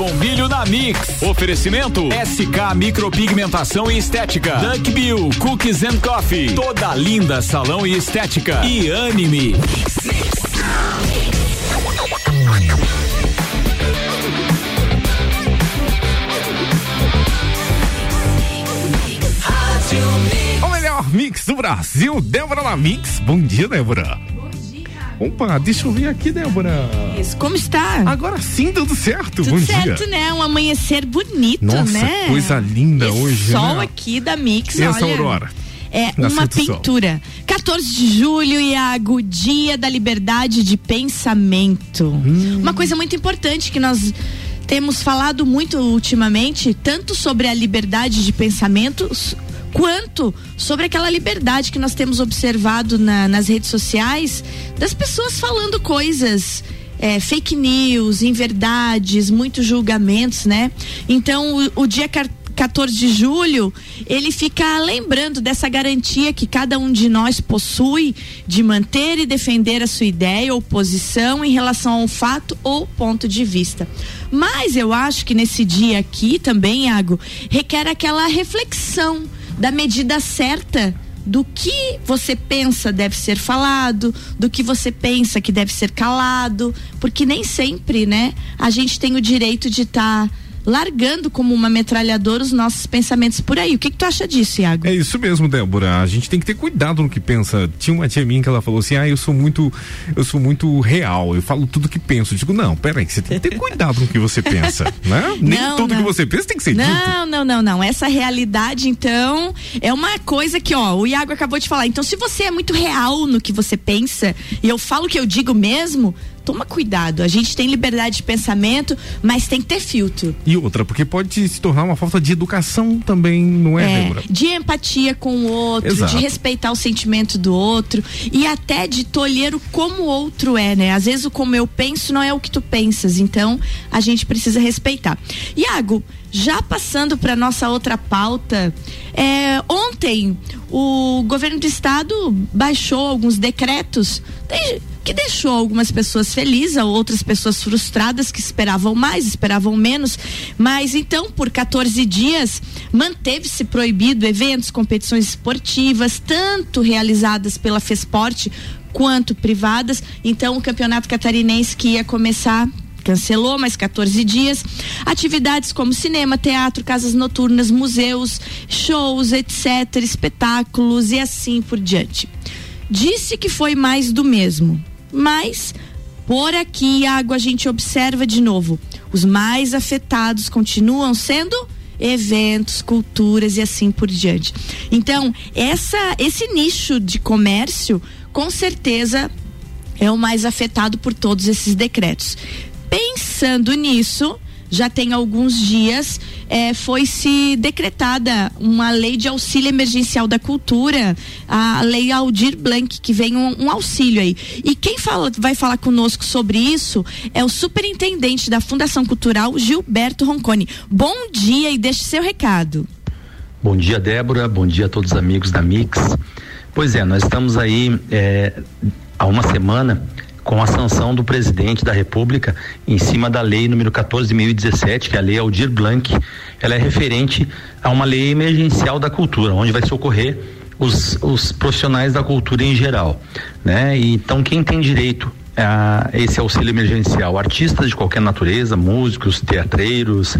bombilho na Mix. Oferecimento SK Micropigmentação e Estética. Duck Bill Cookies and Coffee. Toda linda salão e estética. E anime. O melhor mix do Brasil, Débora na Mix. Bom dia, Débora. Opa, deixa eu ver aqui, Débora. Isso, como está? Agora sim, tudo certo. Tudo Bom certo, dia. né? Um amanhecer bonito, Nossa, né? coisa linda Esse hoje, sol né? aqui da Mix, E essa olha, aurora? É uma pintura. 14 de julho, Iago, dia da liberdade de pensamento. Hum. Uma coisa muito importante que nós temos falado muito ultimamente, tanto sobre a liberdade de pensamentos, quanto sobre aquela liberdade que nós temos observado na- nas redes sociais das pessoas falando coisas. é, fake news, inverdades, muitos julgamentos, né? Então, o, o dia car- 14 de julho, ele fica lembrando dessa garantia que cada um de nós possui de manter e defender a sua ideia ou posição em relação a um fato ou ponto de vista. Mas eu acho que nesse dia aqui também, Iago, requer aquela reflexão da medida certa do que você pensa deve ser falado, do que você pensa que deve ser calado, porque nem sempre, né, a gente tem o direito de estar largando como uma metralhadora os nossos pensamentos por aí. O que, que tu acha disso, Iago? É isso mesmo, Débora. A gente tem que ter cuidado no que pensa. Tinha uma tia minha que ela falou assim: "Ah, eu sou muito, eu sou muito real. Eu falo tudo que penso". Eu digo: "Não, peraí, você tem que ter cuidado com o que você pensa, né? Nem Não, tudo que não. você pensa tem que ser dito". Não, não, não, não. Essa realidade, então, é uma coisa que, ó, o Iago acabou de falar. Então, se você é muito real no que você pensa, e eu falo o que eu digo mesmo, toma cuidado. A gente tem liberdade de pensamento, mas tem que ter filtro. E outra, porque pode se tornar uma falta de educação também, não é, É, Débora? de empatia com o outro, Exato. de respeitar o sentimento do outro e até de tolher o como o outro é, né? Às vezes o como eu penso não é o que tu pensas, então a gente precisa respeitar. Iago, já passando para nossa outra pauta, é, ontem o governo do estado baixou alguns decretos de- que deixou algumas pessoas felizes, outras pessoas frustradas que esperavam mais, esperavam menos, mas então por 14 dias manteve-se proibido eventos, competições esportivas, tanto realizadas pela Fesporte quanto privadas. Então o campeonato catarinense que ia começar cancelou mais 14 dias. Atividades como cinema, teatro, casas noturnas, museus, shows, etc., espetáculos e assim por diante. Disse que foi mais do mesmo, mas por aqui, Iago, a gente observa de novo: os mais afetados continuam sendo eventos, culturas e assim por diante. Então, essa, esse nicho de comércio, com certeza, é o mais afetado por todos esses decretos. Pensando nisso, já tem alguns dias eh, foi se decretada uma lei de auxílio emergencial da cultura, a lei Aldir Blanc, que vem um, um auxílio aí. E quem fala, vai falar conosco sobre isso é o superintendente da Fundação Cultural, Gilberto Roncone. Bom dia e deixe seu recado. Bom dia, Débora. Bom dia a todos os amigos da Mix. Pois é, nós estamos aí é, há uma semana com a sanção do presidente da República em cima da lei número 14.017, que é a lei Aldir Blanc. Ela é referente a uma lei emergencial da cultura, onde vai socorrer os, os profissionais da cultura em geral, né? E, então quem tem direito a esse auxílio emergencial, artistas de qualquer natureza, músicos, teatreiros,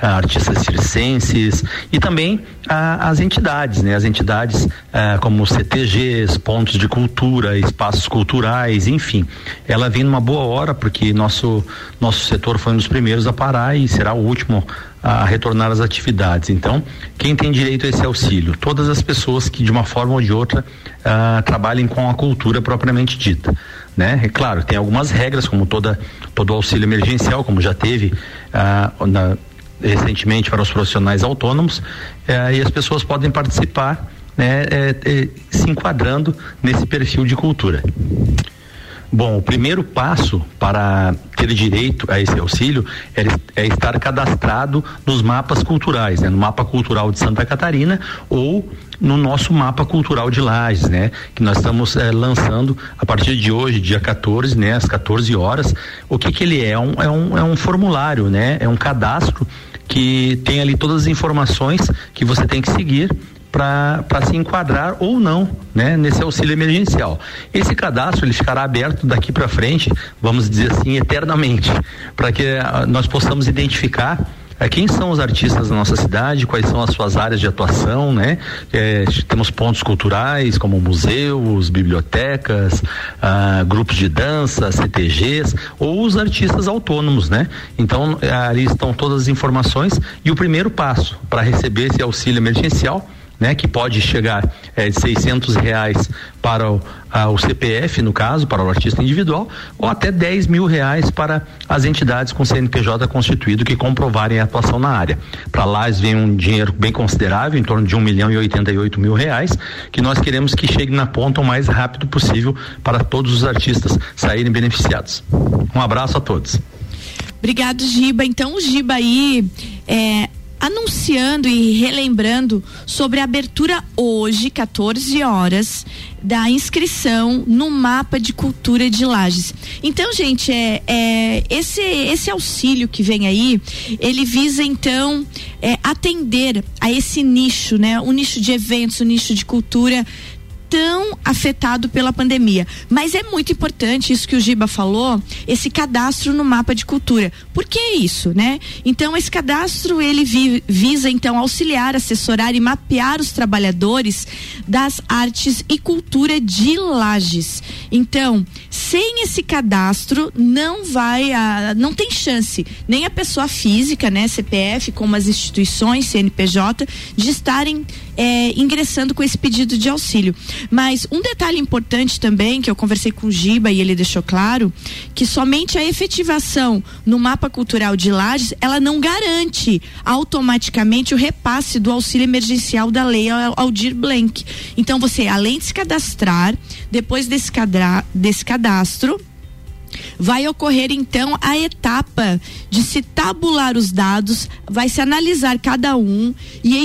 ah, artistas circenses e também ah, as entidades, né? As entidades ah, como CTGs, pontos de cultura, espaços culturais, enfim. Ela vem numa boa hora porque nosso nosso setor foi um dos primeiros a parar e será o último a retornar às atividades. Então, quem tem direito a esse auxílio? Todas as pessoas que de uma forma ou de outra ah, trabalhem com a cultura propriamente dita. Né? É claro, tem algumas regras, como toda, todo auxílio emergencial, como já teve ah, na- recentemente para os profissionais autônomos, eh, e as pessoas podem participar né, eh, eh, se enquadrando nesse perfil de cultura. Bom, o primeiro passo para ter direito a esse auxílio é, é estar cadastrado nos mapas culturais, né? no mapa cultural de Santa Catarina ou no nosso mapa cultural de Lages, né? Que nós estamos é, lançando a partir de hoje, dia 14, né? Às 14 horas. O que que ele é? Um, é, um, é um formulário, né? É um cadastro que tem ali todas as informações que você tem que seguir para se enquadrar ou não né, nesse auxílio emergencial. Esse cadastro ele ficará aberto daqui para frente, vamos dizer assim, eternamente, para que uh, nós possamos identificar é, quem são os artistas da nossa cidade, quais são as suas áreas de atuação, né? É, temos pontos culturais como museus, bibliotecas, ah, grupos de dança, CTGs ou os artistas autônomos, né? Então ali estão todas as informações e o primeiro passo para receber esse auxílio emergencial né, que pode chegar é, de 600 reais para o, a, o, CPF, no caso, para o artista individual, ou até 10 mil reais para as entidades com CNPJ constituído que comprovarem a atuação na área. Para lá vem um dinheiro bem considerável, em torno de 1 milhão e 88 mil reais, que nós queremos que chegue na ponta o mais rápido possível para todos os artistas saírem beneficiados. Um abraço a todos. Obrigado, Giba. Então, o Giba aí é, anunciando e relembrando sobre a abertura hoje, 14 horas, da inscrição no mapa de cultura de Lages. Então, gente, é, é esse esse auxílio que vem aí, ele visa então é, atender a esse nicho, né? O nicho de eventos, o nicho de cultura tão afetado pela pandemia. Mas é muito importante isso que o Giba falou, esse cadastro no mapa de cultura. Por que isso, né? Então esse cadastro ele vi, visa então auxiliar, assessorar e mapear os trabalhadores das artes e cultura de Lages. Então, sem esse cadastro não vai a, não tem chance nem a pessoa física, né, CPF, como as instituições CNPJ de estarem é, ingressando com esse pedido de auxílio. Mas um detalhe importante também, que eu conversei com o Giba e ele deixou claro, que somente a efetivação no mapa cultural de Lages, ela não garante automaticamente o repasse do auxílio emergencial da lei Aldir Blank. Então você, além de se cadastrar, depois desse, cadra, desse cadastro, Vai ocorrer então a etapa de se tabular os dados, vai se analisar cada um e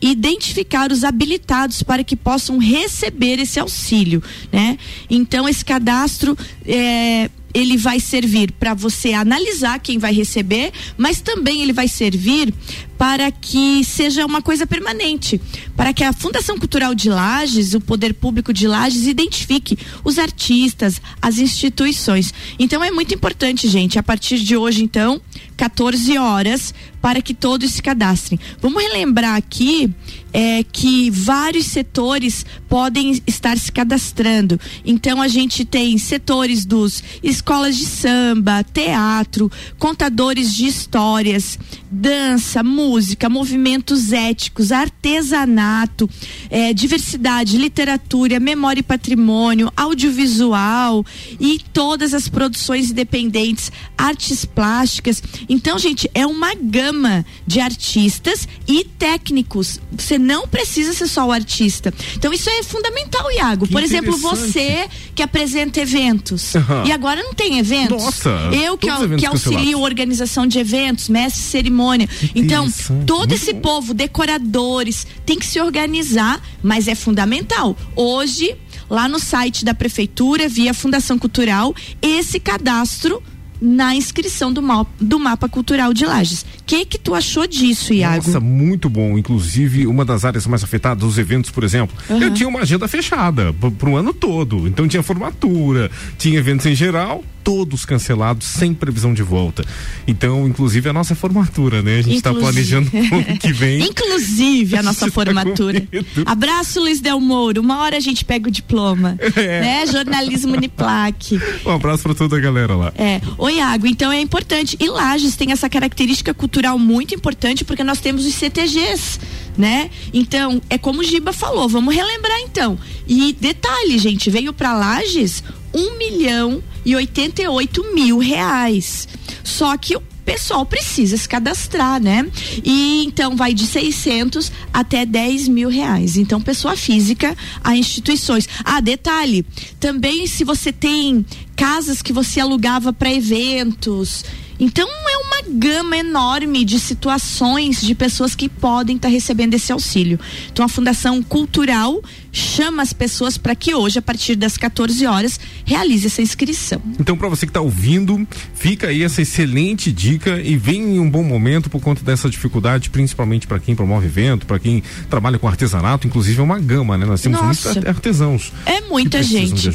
identificar os habilitados para que possam receber esse auxílio, né? Então esse cadastro é, ele vai servir para você analisar quem vai receber, mas também ele vai servir para que seja uma coisa permanente, para que a Fundação Cultural de Lages, o Poder Público de Lages, identifique os artistas, as instituições. Então é muito importante, gente, a partir de hoje, então, 14 horas, para que todos se cadastrem. Vamos relembrar aqui é, que vários setores podem estar se cadastrando. Então a gente tem setores dos escolas de samba, teatro, contadores de histórias, dança, música, movimentos éticos, artesanato, é, diversidade, literatura, memória e patrimônio, audiovisual e todas as produções independentes, artes plásticas. Então, gente, é uma gama de artistas e técnicos. Você não precisa ser só o artista. Então, isso é fundamental, Iago. Que Por exemplo, você que apresenta eventos. Uhum. E agora não tem eventos. Nossa, eu que, que auxilio organização de eventos, mestre cerimônia. Então, todo esse bom. povo, decoradores, tem que se organizar, mas é fundamental. Hoje, lá no site da prefeitura, via Fundação Cultural, esse cadastro na inscrição do, do mapa cultural de Lages. O que que tu achou disso, Iago? Nossa, muito bom. Inclusive, uma das áreas mais afetadas, os eventos, por exemplo, uhum. eu tinha uma agenda fechada para o ano todo. Então tinha formatura, tinha eventos em geral, todos cancelados, sem previsão de volta. Então, inclusive, a nossa formatura, né? A gente está planejando o ano que vem. inclusive, a nossa a tá formatura. Tá Abraço, Luiz Del Mouro. Uma hora a gente pega o diploma. É. Né? Jornalismo Uniplac. Um abraço para toda a galera lá. É. Oi, Iago, então é importante. E Lages tem essa característica cultural muito importante, porque nós temos os CTGs né? Então, é como o Giba falou, vamos relembrar então. E detalhe, gente, veio para Lages um milhão e oitenta e oito mil reais. Só que o pessoal precisa se cadastrar, né? E então vai de 600 até 10 mil reais. Então, pessoa física a instituições. Ah, detalhe, também se você tem casas que você alugava para eventos, então é uma gama enorme de situações de pessoas que podem estar tá recebendo esse auxílio. Então a Fundação Cultural chama as pessoas para que hoje, a partir das 14 horas, realize essa inscrição. Então, para você que está ouvindo, fica aí essa excelente dica e vem em um bom momento por conta dessa dificuldade, principalmente para quem promove evento, para quem trabalha com artesanato, inclusive é uma gama, né? Nós temos Nossa, muitos artesãos. É muita gente.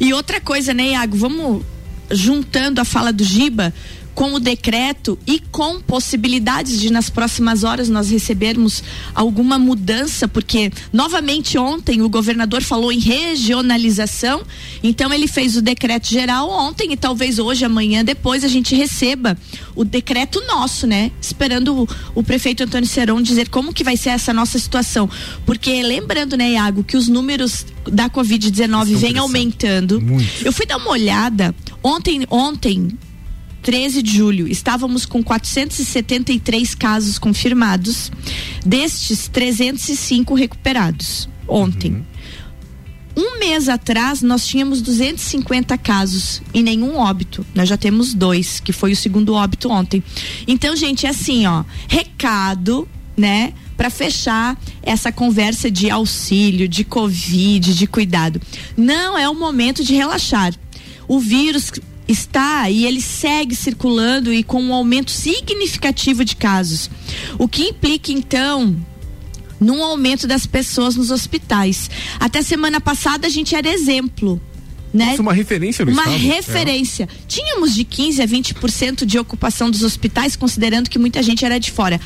E outra coisa, né, Iago? Vamos juntando a fala do Giba com o decreto e com possibilidades de nas próximas horas nós recebermos alguma mudança, porque novamente ontem o governador falou em regionalização, então ele fez o decreto geral ontem e talvez hoje, amanhã, depois a gente receba o decreto nosso, né? Esperando o, o prefeito Antônio Seron dizer como que vai ser essa nossa situação. Porque lembrando, né, Iago, que os números da Covid-19 vêm aumentando. Muito. Eu fui dar uma olhada ontem, ontem 13 de julho, estávamos com 473 casos confirmados, destes 305 recuperados ontem. Uhum. Um mês atrás, nós tínhamos 250 casos e nenhum óbito. Nós já temos dois, que foi o segundo óbito ontem. Então, gente, é assim, ó, recado, né? Para fechar essa conversa de auxílio, de Covid, de cuidado. Não é o momento de relaxar. O vírus está e ele segue circulando e com um aumento significativo de casos. O que implica então num aumento das pessoas nos hospitais. Até semana passada a gente era exemplo. Né? Nossa, uma referência no Uma estado. referência. É. Tínhamos de 15 a 20% de ocupação dos hospitais, considerando que muita gente era de fora.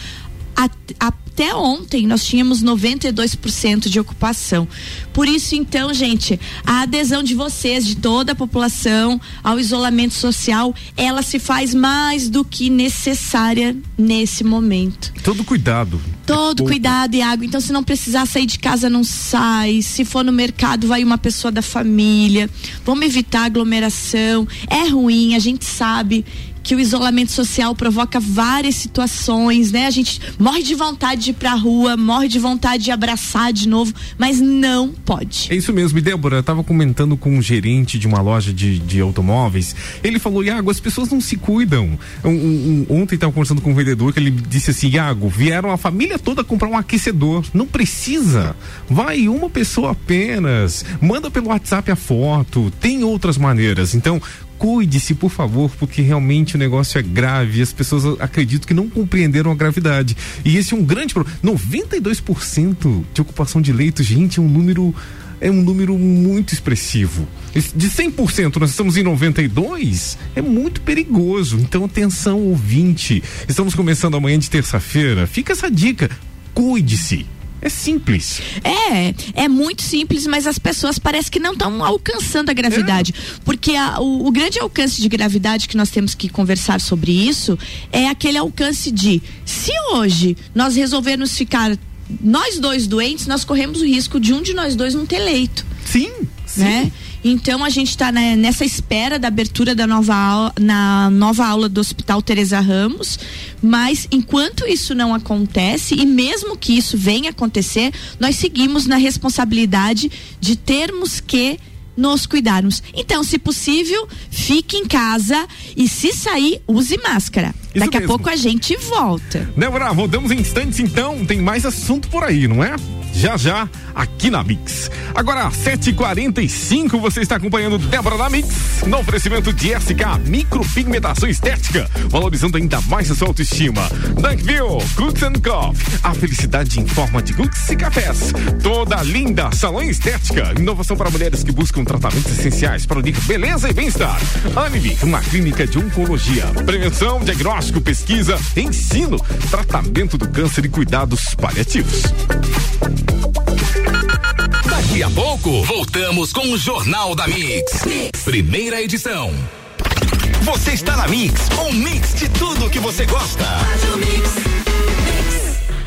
A, a, até ontem nós tínhamos 92% de ocupação. Por isso, então, gente, a adesão de vocês, de toda a população, ao isolamento social, ela se faz mais do que necessária nesse momento. Todo cuidado. Todo é cuidado e água. Então, se não precisar sair de casa, não sai. Se for no mercado, vai uma pessoa da família. Vamos evitar aglomeração. É ruim, a gente sabe que o isolamento social provoca várias situações, né? A gente morre de vontade de ir pra rua, morre de vontade de abraçar de novo, mas não pode. É isso mesmo, e Débora, eu tava comentando com um gerente de uma loja de, de automóveis, ele falou, Iago, as pessoas não se cuidam. Um, um, ontem tava conversando com um vendedor que ele disse assim, Iago, vieram a família toda comprar um aquecedor, não precisa, vai uma pessoa apenas, manda pelo WhatsApp a foto, tem outras maneiras, então cuide-se, por favor, porque realmente o negócio é grave. As pessoas acredito que não compreenderam a gravidade. E esse é um grande problema. 92% de ocupação de leitos, gente, é um número é um número muito expressivo. De 100%, nós estamos em 92, é muito perigoso. Então, atenção, ouvinte. Estamos começando amanhã de terça-feira. Fica essa dica. Cuide-se. É simples. É, é muito simples, mas as pessoas parece que não estão alcançando a gravidade. É. Porque a, o, o, grande alcance de gravidade que nós temos que conversar sobre isso é aquele alcance de se hoje nós resolvermos ficar nós dois doentes, nós corremos o risco de um de nós dois não ter leito. Sim, sim. Né? Então a gente está né, nessa espera da abertura da nova aula, na nova aula do Hospital Teresa Ramos, mas enquanto isso não acontece e mesmo que isso venha acontecer, nós seguimos na responsabilidade de termos que nos cuidarmos. Então, se possível, fique em casa e se sair, use máscara. Isso Daqui mesmo. a pouco a gente volta. Débora, voltamos em instantes então, tem mais assunto por aí, não é? Já já aqui na Mix. Agora, 7h45, você está acompanhando Débora na Mix, no oferecimento de SK Micropigmentação Estética, valorizando ainda mais a sua autoestima. Dunkville, Cooks and Coffee, a felicidade em forma de cookies e cafés. Toda linda, salão estética, inovação para mulheres que buscam tratamentos essenciais para unir beleza e bem-estar. Anime, uma clínica de oncologia, prevenção, diagnóstico, pesquisa, ensino, tratamento do câncer e cuidados paliativos. Daqui a pouco, voltamos com o Jornal da mix. Primeira edição. Você está na Mix, um mix de tudo que você gosta.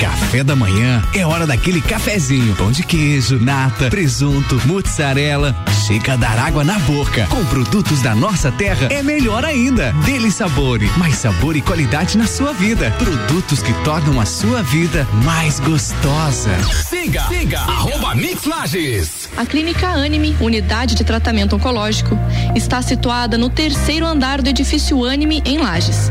Café da manhã é hora daquele cafezinho. Pão de queijo, nata, presunto, mozzarella. Chega a dar água na boca. Com produtos da nossa terra é melhor ainda. Dele Sabore, mais sabor e qualidade na sua vida. Produtos que tornam a sua vida mais gostosa. Siga, siga, arroba Mix Lages. A Clínica Anime, unidade de tratamento oncológico, está situada no terceiro andar do edifício Anime em Lages.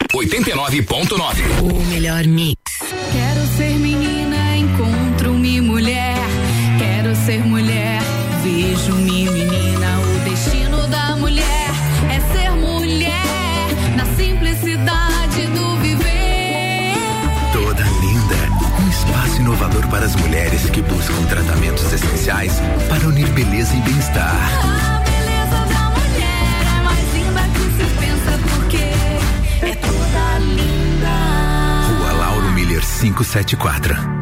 89.9. O melhor mix. Quero ser menina, encontro-me mulher. Quero ser mulher, vejo-me menina. O destino da mulher é ser mulher, na simplicidade do viver. Toda linda. Um espaço inovador para as mulheres que buscam tratamentos essenciais para unir beleza e bem-estar. A 574.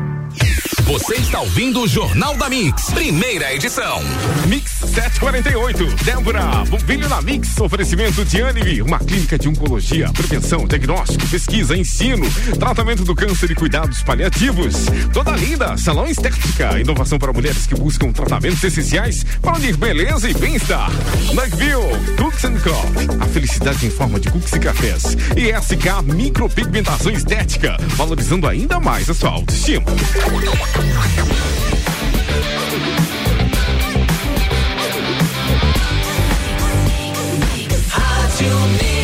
Você está ouvindo o Jornal da Mix, primeira edição. Mix 748. Débora, Bombilho na Mix. Oferecimento de Anime, uma clínica de oncologia, prevenção, diagnóstico, pesquisa, ensino, tratamento do câncer e cuidados paliativos. Toda linda, salão estética, inovação para mulheres que buscam tratamentos essenciais para unir beleza e bem-estar. Nugville, Cooks and Coffee, a felicidade em forma de cookies e cafés. E SK Micropigmentação Estética, valorizando ainda mais a sua autoestima.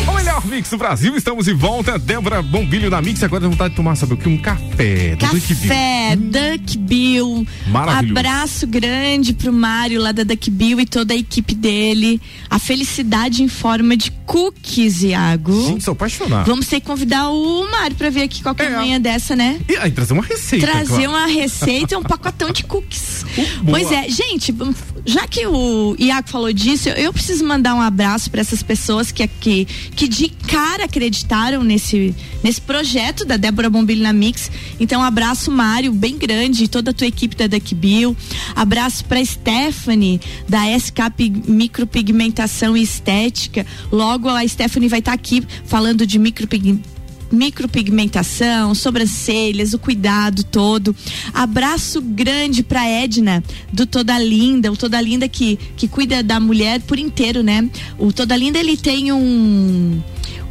O melhor mix do Brasil, estamos de volta. Débora Bombilho na Mix. Agora dá vontade de tomar, sabe o que? Um café. Café, Duck Bill. Maravilhoso. Abraço grande pro Mário lá da Duck Bill e toda a equipe dele. A felicidade em forma de cookies, Iago. Gente, sou apaixonado. Vamos ter que convidar o Mário pra vir aqui qualquer É. manhã dessa, né? E aí, trazer uma receita. Trazer claro. uma receita e um pacotão de cookies. boa. Pois é, gente, já que o Iago falou disso, eu, preciso mandar um abraço para essas pessoas que, que, que de cara acreditaram nesse, nesse projeto da Débora Bombilho na Mix. Então, abraço, Mário, bem grande, e toda a tua equipe da Duck Bill. Abraço para Stephanie, da SK Pig- Micropigmentação e Estética. Logo, a Stephanie vai estar aqui falando de micropigmentação micropigmentação, sobrancelhas, o cuidado todo. Abraço grande pra Edna, do Toda Linda, o Toda Linda que, que cuida da mulher por inteiro, né? O Toda Linda ele tem um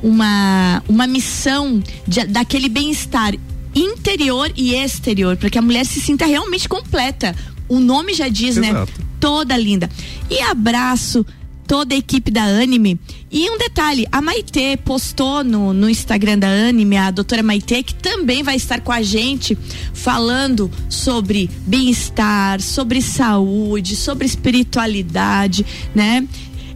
uma uma missão de- daquele bem-estar interior e exterior, para que a mulher se sinta realmente completa. O nome já diz, né? Exato. Toda linda. E abraço toda a equipe da Anime. E um detalhe, a Maitê postou no, no Instagram da Anime, a doutora Maitê, que também vai estar com a gente falando sobre bem-estar, sobre saúde, sobre espiritualidade, né?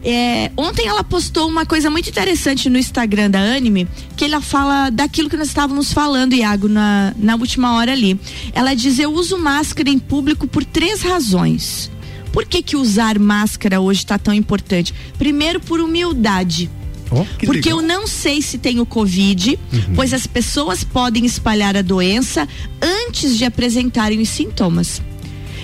É, ontem ela postou uma coisa muito interessante no Instagram da Anime, que ela fala daquilo que nós estávamos falando, Iago, na, na última hora ali. Ela diz: Eu uso máscara em público por três razões. Por que, que usar máscara hoje está tão importante? Primeiro, por humildade. Que Porque legal. eu não sei se tenho Covid, pois as pessoas podem espalhar a doença antes de apresentarem os sintomas.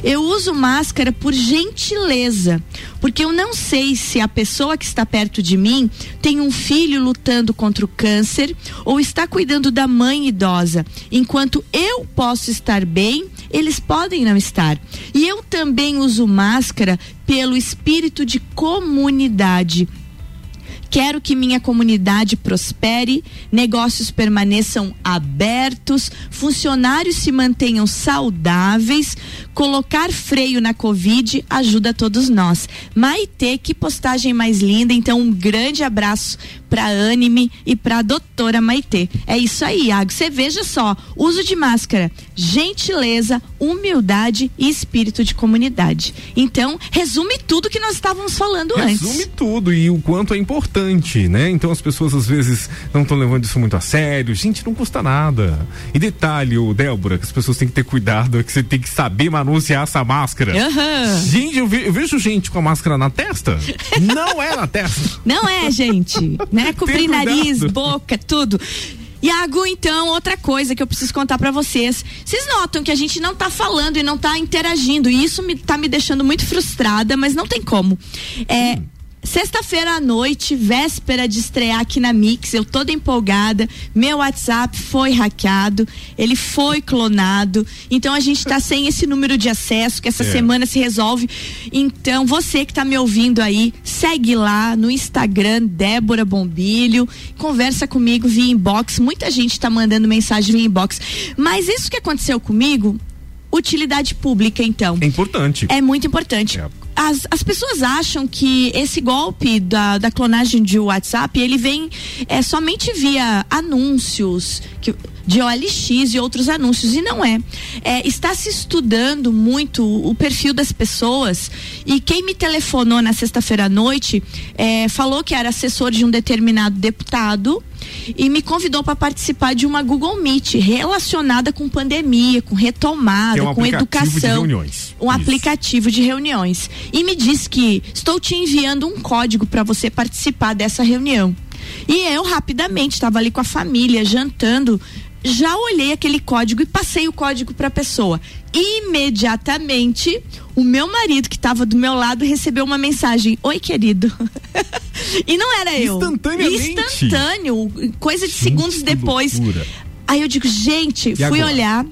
Eu uso máscara por gentileza, porque eu não sei se a pessoa que está perto de mim tem um filho lutando contra o câncer ou está cuidando da mãe idosa. Enquanto eu posso estar bem, eles podem não estar. E eu também uso máscara pelo espírito de comunidade Quero que minha comunidade prospere, negócios permaneçam abertos, funcionários se mantenham saudáveis. Colocar freio na Covid ajuda todos nós. Maitê, que postagem mais linda. Então, um grande abraço para Anime e para doutora Maitê. É isso aí, Iago. Você veja só: uso de máscara, gentileza, humildade e espírito de comunidade. Então, resume tudo que nós estávamos falando antes. Resume tudo e o quanto é importante, né? Então as pessoas às vezes não estão levando isso muito a sério. Gente, não custa nada. E detalhe, Débora, que as pessoas têm que ter cuidado, é que você tem que saber manusear essa máscara. Aham. Gente, eu, ve- eu vejo gente com a máscara na testa. não é na testa. Não é, gente. Né? Cobrir nariz, boca, tudo. Iago, então, outra coisa que eu preciso contar pra vocês. Vocês notam que a gente não tá falando e não tá interagindo. E isso me, tá me deixando muito frustrada, mas não tem como. É. Sexta-feira à noite, véspera de estrear aqui na Mix, eu toda empolgada. Meu WhatsApp foi hackeado, ele foi clonado. Então a gente tá sem esse número de acesso que essa É. semana se resolve. Então, você que tá me ouvindo aí, segue lá no Instagram, Débora Bombilho, conversa comigo via inbox. Muita gente tá mandando mensagem via inbox. Mas isso que aconteceu comigo, utilidade pública, então. É importante. É muito importante. As, as pessoas acham que esse golpe da, da clonagem de WhatsApp, ele vem é, somente via anúncios que, de OLX e outros anúncios, e não é. é. Está se estudando muito o perfil das pessoas, e quem me telefonou na sexta-feira à noite é, falou que era assessor de um determinado deputado e me convidou para participar de uma Google Meet relacionada com pandemia, com retomada, é um com educação. reuniões. Um aplicativo de reuniões. E me diz que estou te enviando um código para você participar dessa reunião. E eu rapidamente estava ali com a família jantando, já olhei aquele código e passei o código para a pessoa. Imediatamente, o meu marido que estava do meu lado recebeu uma mensagem: "Oi, querido". e não era eu. Instantaneamente. Instantâneo, coisa de segundos depois. loucura. Aí eu digo: "Gente, E fui agora? olhar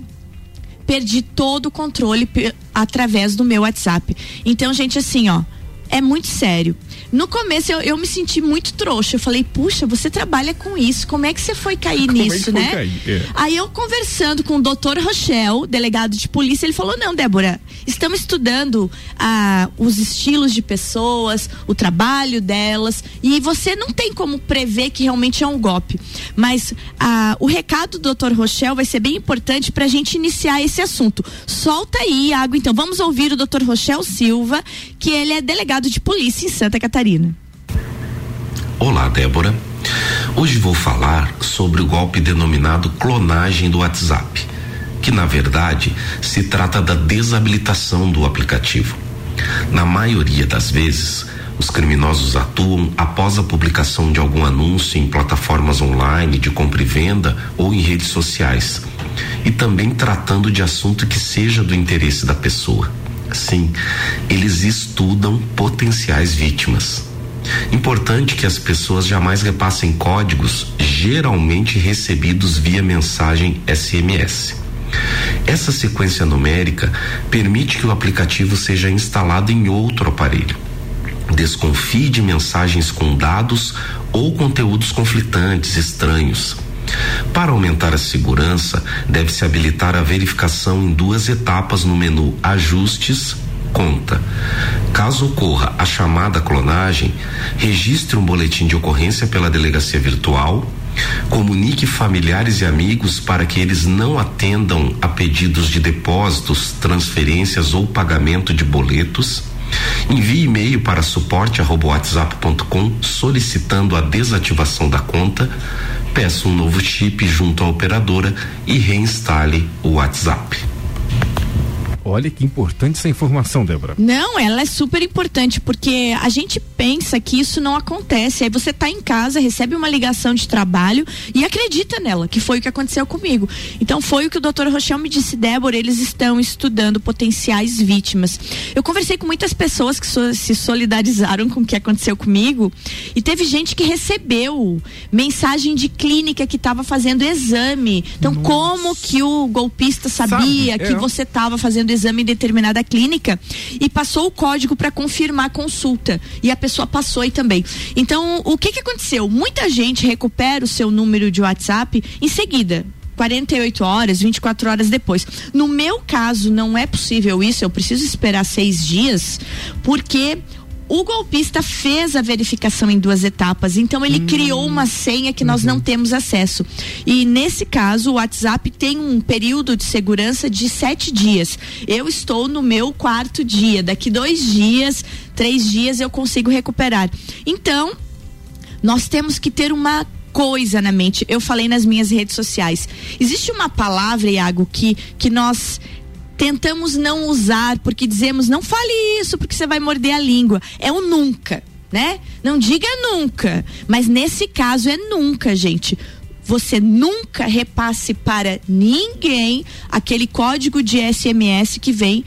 perdi todo o controle através do meu WhatsApp. Então, gente, assim, ó, é muito sério. No começo eu, eu me senti muito trouxa. Eu falei, puxa, você trabalha com isso. Como é que você foi cair Como é que nisso, foi né? cair? É. Aí eu conversando com o doutor Rochel, delegado de polícia, ele falou: não, Débora, estamos estudando ah, os estilos de pessoas, o trabalho delas, e você não tem como prever que realmente é um golpe. Mas ah, o recado do doutor Rochel vai ser bem importante para a gente iniciar esse assunto. Solta aí, Iago. Então vamos ouvir o doutor Rochel Silva, que ele é delegado de polícia em Santa Catarina. Olá, Débora. Hoje vou falar sobre o golpe denominado clonagem do WhatsApp, que na verdade se trata da desabilitação do aplicativo. Na maioria das vezes, os criminosos atuam após a publicação de algum anúncio em plataformas online de compra e venda ou em redes sociais, e também tratando de assunto que seja do interesse da pessoa. Sim, eles estudam potenciais vítimas. Importante que as pessoas jamais repassem códigos geralmente recebidos via mensagem SMS. Essa sequência numérica permite que o aplicativo seja instalado em outro aparelho. Desconfie de mensagens com dados ou conteúdos conflitantes, estranhos. Para aumentar a segurança, deve-se habilitar a verificação em duas etapas no menu Ajustes Conta. Caso ocorra a chamada clonagem, registre um boletim de ocorrência pela delegacia virtual, comunique familiares e amigos para que eles não atendam a pedidos de depósitos, transferências ou pagamento de boletos. Envie e-mail para suporte@whatsapp.com solicitando a desativação da conta. Peça um novo chip junto à operadora e reinstale o WhatsApp. Olha que importante essa informação, Débora. Não, ela é super importante porque a gente pensa que isso não acontece. Aí você tá em casa, recebe uma ligação de trabalho e acredita nela, que foi o que aconteceu comigo. Então foi o que o doutor Rochel me disse, Débora, eles estão estudando potenciais vítimas. Eu conversei com muitas pessoas que so- se solidarizaram com o que aconteceu comigo e teve gente que recebeu mensagem de clínica que estava fazendo exame. Então como que o golpista sabia Sabe, que é. você estava fazendo exame em determinada clínica e passou o código para confirmar a consulta e a pessoa passou aí também. Então, o que que aconteceu? Muita gente recupera o seu número de WhatsApp em seguida. 48 horas, 24 horas depois. No meu caso, não é possível isso, eu preciso esperar seis dias, porque o golpista fez a verificação em duas etapas, então ele criou uma senha que nós não temos acesso. E nesse caso, o WhatsApp tem um período de segurança de sete dias. Eu estou no meu quarto dia. Daqui dois dias, três dias eu consigo recuperar. Então, nós temos que ter uma coisa na mente. Eu falei nas minhas redes sociais. Existe uma palavra, Iago, que, que nós tentamos não usar porque dizemos não fale isso porque você vai morder a língua. É o nunca, né? Não diga nunca, mas nesse caso é nunca, gente. Você nunca repasse para ninguém aquele código de SMS que vem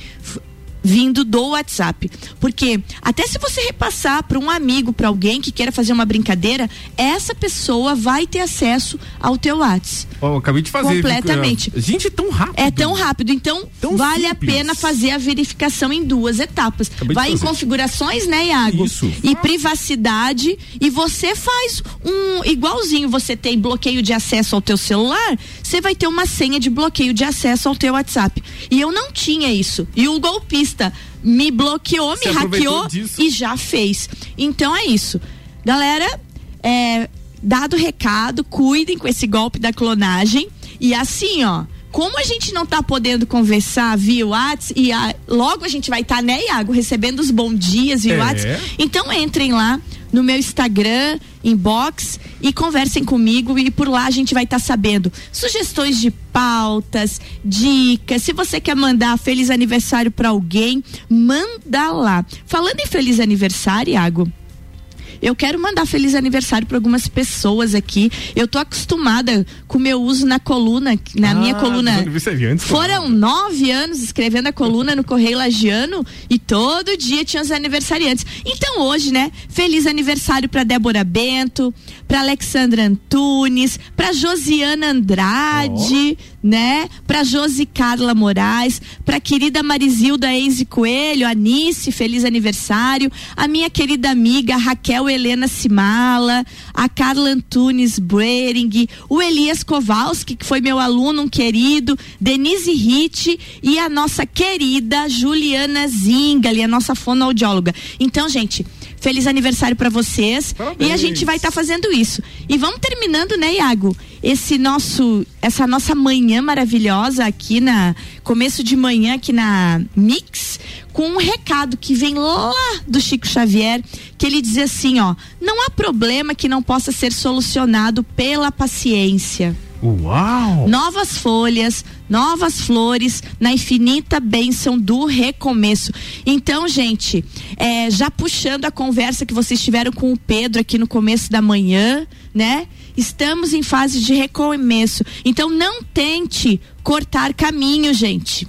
vindo do WhatsApp. Porque até se você repassar para um amigo, para alguém que queira fazer uma brincadeira, essa pessoa vai ter acesso ao teu WhatsApp. Eu acabei de fazer. Completamente. fica- Gente, é tão rápido. É tão rápido, então vale simples. a pena fazer a verificação em duas etapas. Acabei Vai em configurações, né, Iago? Isso. E privacidade e você faz um igualzinho, você tem bloqueio de acesso ao teu celular, você vai ter uma senha de bloqueio de acesso ao teu WhatsApp. E eu não tinha isso. E o golpista me bloqueou, me hackeou disso. e já fez. Então é isso. Galera, é, dado o recado, cuidem com esse golpe da clonagem. E assim, ó, como a gente não tá podendo conversar via WhatsApp, e a- logo a gente vai estar, né, Iago, recebendo os bom dias via É. WhatsApp. Então entrem lá no meu Instagram, inbox e conversem comigo e por lá a gente vai estar sabendo sugestões de pautas, dicas. Se você quer mandar feliz aniversário para alguém, manda lá. Falando em feliz aniversário, Iago, eu quero mandar feliz aniversário para algumas pessoas aqui. Eu tô acostumada com o meu uso na coluna, na Ah, minha coluna. aniversariantes, Foram nove anos escrevendo a coluna no Correio Lagiano e todo dia tinha os aniversariantes. Então hoje, né? Feliz aniversário para Débora Bento, para Alexandra Antunes, para Josiana Andrade, né? Para Josi Carla Moraes, para querida Marizilda Enze Coelho, Anice, feliz aniversário, a minha querida amiga Raquel Helena Simala, a Carla Antunes Brering, o Elias Kowalski, que foi meu aluno, um querido, Denise Ritt e a nossa querida Juliana Zingali, a nossa fonoaudióloga. Então, gente, feliz aniversário para vocês e a gente vai estar fazendo isso. E vamos terminando, né, Iago? Esse nosso, essa nossa manhã maravilhosa aqui na começo de manhã aqui na Mix, com um recado que vem lá do Chico Xavier, que ele diz assim, ó: "Não há problema que não possa ser solucionado pela paciência." Uau! Novas folhas, novas flores, na infinita bênção do recomeço. Então, gente, é, já puxando a conversa que vocês tiveram com o Pedro aqui no começo da manhã, né? Estamos em fase de recomeço. Então, não tente cortar caminho, gente.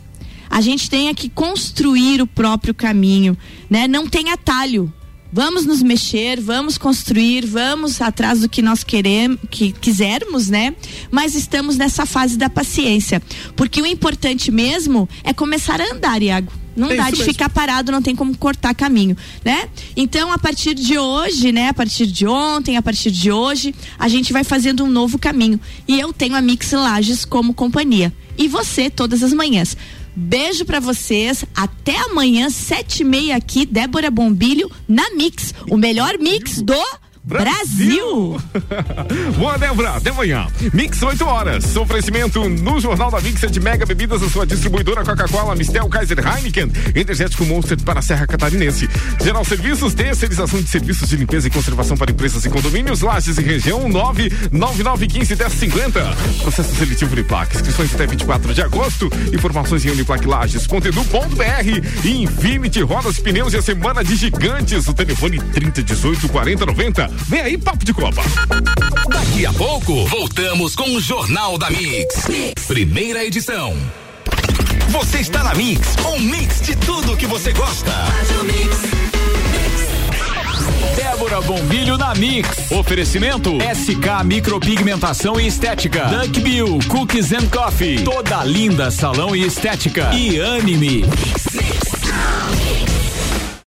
A gente tem que construir o próprio caminho, né? Não tem atalho. Vamos nos mexer, vamos construir, vamos atrás do que nós queremos, que quisermos, né? Mas estamos nessa fase da paciência, porque o importante mesmo é começar a andar, Iago. Não É dá de mesmo. ficar parado, não tem como cortar caminho, né? Então, a partir de hoje, né? A partir de ontem, a partir de hoje, a gente vai fazendo um novo caminho. E eu tenho a Mix Lages como companhia. E você, todas as manhãs. Beijo pra vocês. Até amanhã, sete e meia aqui, Débora Bombilho, na Mix. O melhor mix do Brasil. Boa, Débora, até amanhã. Mix 8 horas. Oferecimento no Jornal da Mix é de Mega Bebidas, a sua distribuidora Coca-Cola, Mistel, Kaiser Heineken, Energético Monster para a Serra Catarinense. Geral Serviços, terceirização de serviços de limpeza e conservação para empresas e condomínios, Lages e região 99915 1050. Processo seletivo Uniplac, inscrições até 24 de agosto. Informações em uniplaclages.edu.br e Infinity Rodas, Pneus e a Semana de Gigantes. O telefone 3018 4090. Vem aí, papo de Copa. Daqui a pouco, voltamos com o Jornal da Mix. Primeira edição. Você está na Mix, um mix de tudo que você gosta. Débora Bombilho na Mix. Oferecimento SK Micropigmentação e Estética. Duck Bill Cookies and Coffee. Toda linda salão e estética. E anime. Mix.